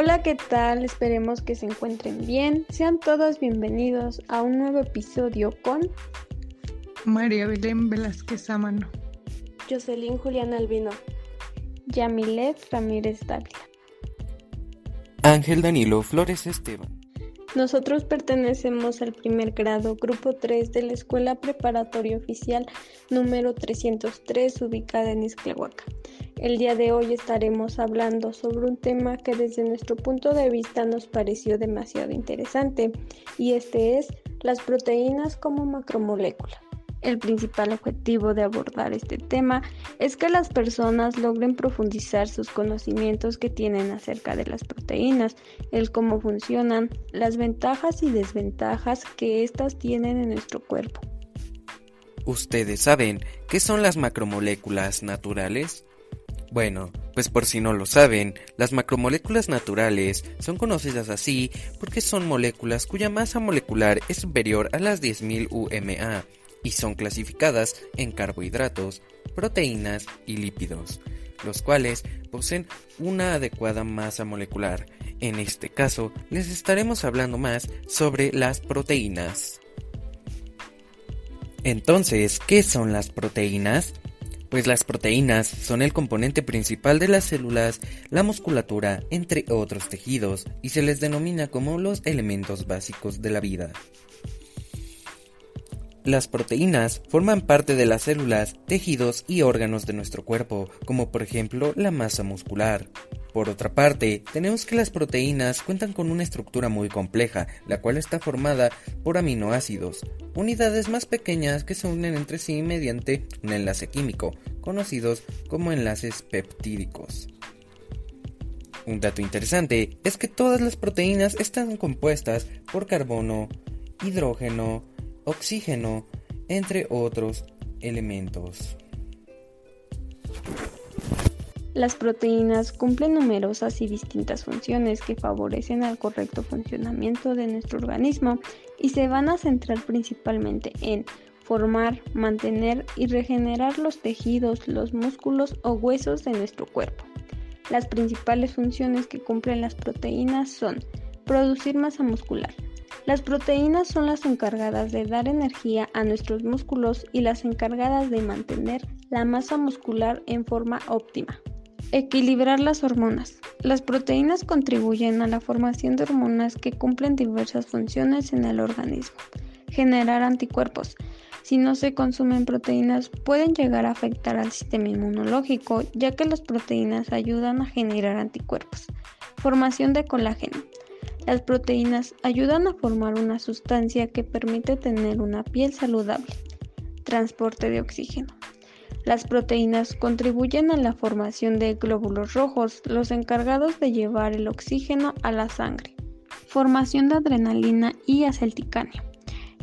Hola, ¿qué tal? Esperemos que se encuentren bien. Sean todos bienvenidos a un nuevo episodio con María Belén Velázquez Amano, Jocelyn Julián Albino, Yamilet Ramírez Dávila, Ángel Danilo Flores Esteban. Nosotros pertenecemos al primer grado, grupo 3 de la Escuela Preparatoria Oficial número 303, ubicada en Isclehuaca. El día de hoy estaremos hablando sobre un tema que desde nuestro punto de vista nos pareció demasiado interesante, y este es las proteínas como macromolécula. El principal objetivo de abordar este tema es que las personas logren profundizar sus conocimientos que tienen acerca de las proteínas, el cómo funcionan, las ventajas y desventajas que éstas tienen en nuestro cuerpo. ¿Ustedes saben qué son las macromoléculas naturales? Bueno, pues por si no lo saben, las macromoléculas naturales son conocidas así porque son moléculas cuya masa molecular es superior a las 10.000 UMA y son clasificadas en carbohidratos, proteínas y lípidos, los cuales poseen una adecuada masa molecular. En este caso, les estaremos hablando más sobre las proteínas. Entonces, ¿qué son las proteínas? Pues las proteínas son el componente principal de las células, la musculatura, entre otros tejidos, y se les denomina como los elementos básicos de la vida. Las proteínas forman parte de las células, tejidos y órganos de nuestro cuerpo, como por ejemplo la masa muscular. Por otra parte, tenemos que las proteínas cuentan con una estructura muy compleja, la cual está formada por aminoácidos, unidades más pequeñas que se unen entre sí mediante un enlace químico, conocidos como enlaces peptídicos. Un dato interesante es que todas las proteínas están compuestas por carbono, hidrógeno, oxígeno, entre otros elementos. Las proteínas cumplen numerosas y distintas funciones que favorecen al correcto funcionamiento de nuestro organismo y se van a centrar principalmente en formar, mantener y regenerar los tejidos, los músculos o huesos de nuestro cuerpo. Las principales funciones que cumplen las proteínas son producir masa muscular, las proteínas son las encargadas de dar energía a nuestros músculos y las encargadas de mantener la masa muscular en forma óptima. Equilibrar las hormonas. Las proteínas contribuyen a la formación de hormonas que cumplen diversas funciones en el organismo. Generar anticuerpos. Si no se consumen proteínas pueden llegar a afectar al sistema inmunológico ya que las proteínas ayudan a generar anticuerpos. Formación de colágeno. Las proteínas ayudan a formar una sustancia que permite tener una piel saludable. Transporte de oxígeno. Las proteínas contribuyen a la formación de glóbulos rojos, los encargados de llevar el oxígeno a la sangre. Formación de adrenalina y acetilcanio.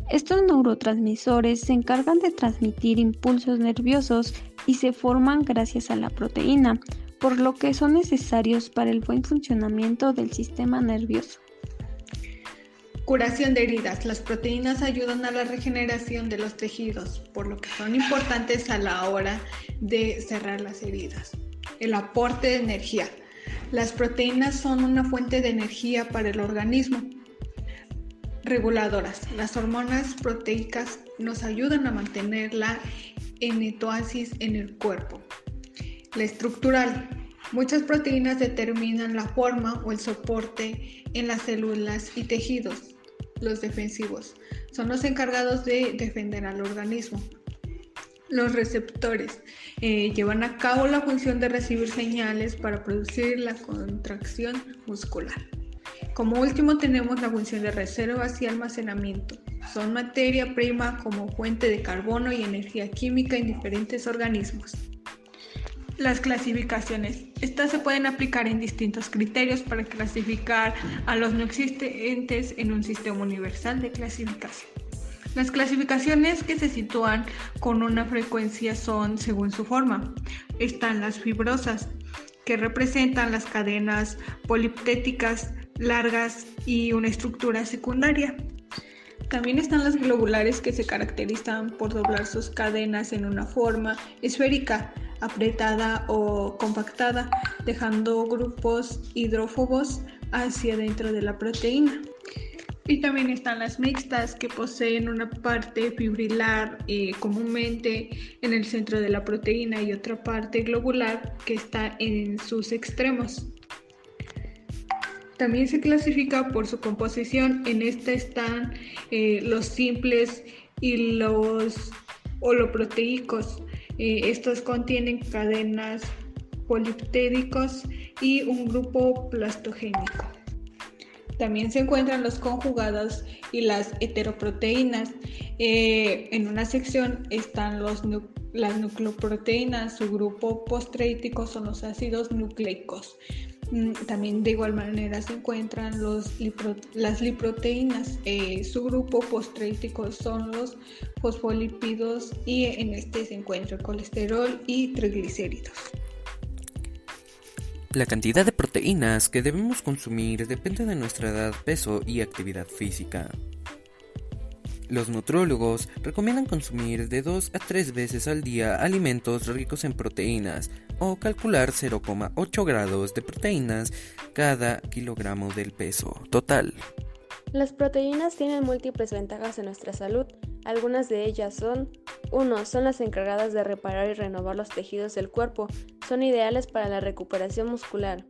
Estos neurotransmisores se encargan de transmitir impulsos nerviosos y se forman gracias a la proteína, por lo que son necesarios para el buen funcionamiento del sistema nervioso. Curación de heridas. Las proteínas ayudan a la regeneración de los tejidos, por lo que son importantes a la hora de cerrar las heridas. El aporte de energía. Las proteínas son una fuente de energía para el organismo. Reguladoras. Las hormonas proteicas nos ayudan a mantener la enetoasis en el cuerpo. La estructural. Muchas proteínas determinan la forma o el soporte en las células y tejidos los defensivos. Son los encargados de defender al organismo. Los receptores eh, llevan a cabo la función de recibir señales para producir la contracción muscular. Como último tenemos la función de reservas y almacenamiento. Son materia prima como fuente de carbono y energía química en diferentes organismos. Las clasificaciones. Estas se pueden aplicar en distintos criterios para clasificar a los no existentes en un sistema universal de clasificación. Las clasificaciones que se sitúan con una frecuencia son según su forma. Están las fibrosas, que representan las cadenas poliptéticas largas y una estructura secundaria. También están las globulares que se caracterizan por doblar sus cadenas en una forma esférica apretada o compactada, dejando grupos hidrófobos hacia dentro de la proteína. Y también están las mixtas que poseen una parte fibrilar eh, comúnmente en el centro de la proteína y otra parte globular que está en sus extremos. También se clasifica por su composición. En esta están eh, los simples y los holoproteicos. Eh, estos contienen cadenas poliptéricos y un grupo plastogénico. También se encuentran los conjugados y las heteroproteínas. Eh, en una sección están las nucleoproteínas, su grupo postreítico son los ácidos nucleicos. Mm, también de igual manera se encuentran las liproteínas. Eh, su grupo postreítico son los fosfolípidos y en este se encuentra colesterol y triglicéridos. La cantidad de proteínas que debemos consumir depende de nuestra edad, peso y actividad física. Los nutrólogos recomiendan consumir de 2 a 3 veces al día alimentos ricos en proteínas o calcular 0,8 grados de proteínas cada kilogramo del peso total. Las proteínas tienen múltiples ventajas en nuestra salud. Algunas de ellas son 1. Son las encargadas de reparar y renovar los tejidos del cuerpo. Son ideales para la recuperación muscular.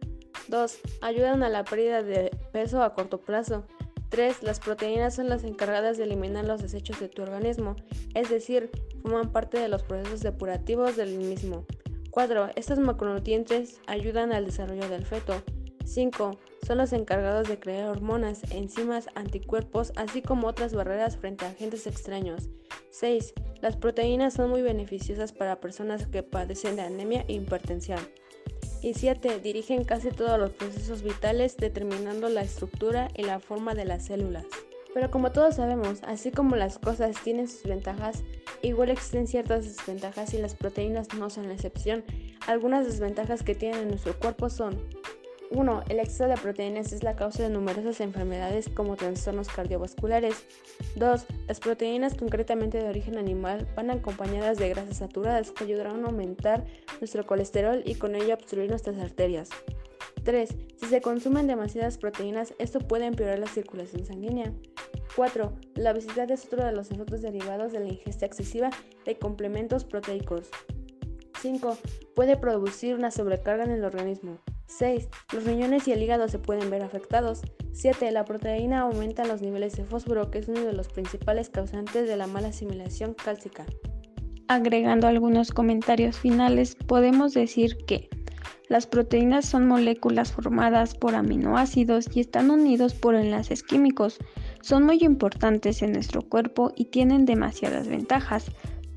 2. Ayudan a la pérdida de peso a corto plazo. 3. Las proteínas son las encargadas de eliminar los desechos de tu organismo, es decir, forman parte de los procesos depurativos del mismo. 4. Estos macronutrientes ayudan al desarrollo del feto. 5. Son los encargados de crear hormonas, enzimas, anticuerpos, así como otras barreras frente a agentes extraños. 6. Las proteínas son muy beneficiosas para personas que padecen de anemia e hipertensión. Y 7. Dirigen casi todos los procesos vitales determinando la estructura y la forma de las células. Pero como todos sabemos, así como las cosas tienen sus ventajas, igual existen ciertas desventajas y las proteínas no son la excepción. Algunas desventajas que tienen en nuestro cuerpo son 1. El exceso de proteínas es la causa de numerosas enfermedades como trastornos cardiovasculares. 2. Las proteínas concretamente de origen animal van acompañadas de grasas saturadas que ayudarán a aumentar nuestro colesterol y con ello obstruir nuestras arterias. 3. Si se consumen demasiadas proteínas, esto puede empeorar la circulación sanguínea. 4. La obesidad es otro de los efectos derivados de la ingesta excesiva de complementos proteicos. 5. Puede producir una sobrecarga en el organismo. 6. Los riñones y el hígado se pueden ver afectados. 7. La proteína aumenta los niveles de fósforo, que es uno de los principales causantes de la mala asimilación cálcica. Agregando algunos comentarios finales, podemos decir que las proteínas son moléculas formadas por aminoácidos y están unidos por enlaces químicos. Son muy importantes en nuestro cuerpo y tienen demasiadas ventajas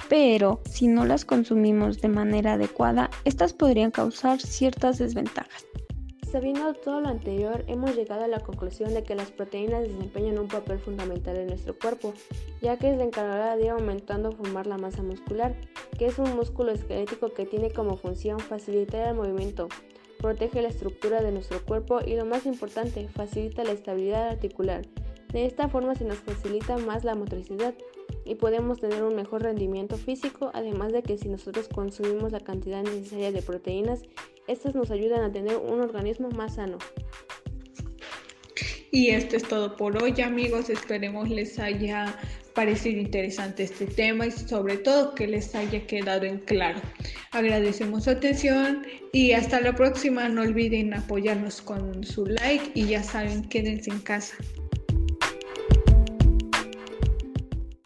pero si no las consumimos de manera adecuada, estas podrían causar ciertas desventajas. Sabiendo todo lo anterior, hemos llegado a la conclusión de que las proteínas desempeñan un papel fundamental en nuestro cuerpo, ya que es la encargada de ir aumentando formar la masa muscular, que es un músculo esquelético que tiene como función facilitar el movimiento, protege la estructura de nuestro cuerpo y lo más importante, facilita la estabilidad articular. De esta forma se nos facilita más la motricidad, y podemos tener un mejor rendimiento físico, además de que si nosotros consumimos la cantidad necesaria de proteínas, estas nos ayudan a tener un organismo más sano. Y esto es todo por hoy amigos, esperemos les haya parecido interesante este tema y sobre todo que les haya quedado en claro. Agradecemos su atención y hasta la próxima, no olviden apoyarnos con su like y ya saben, quédense en casa.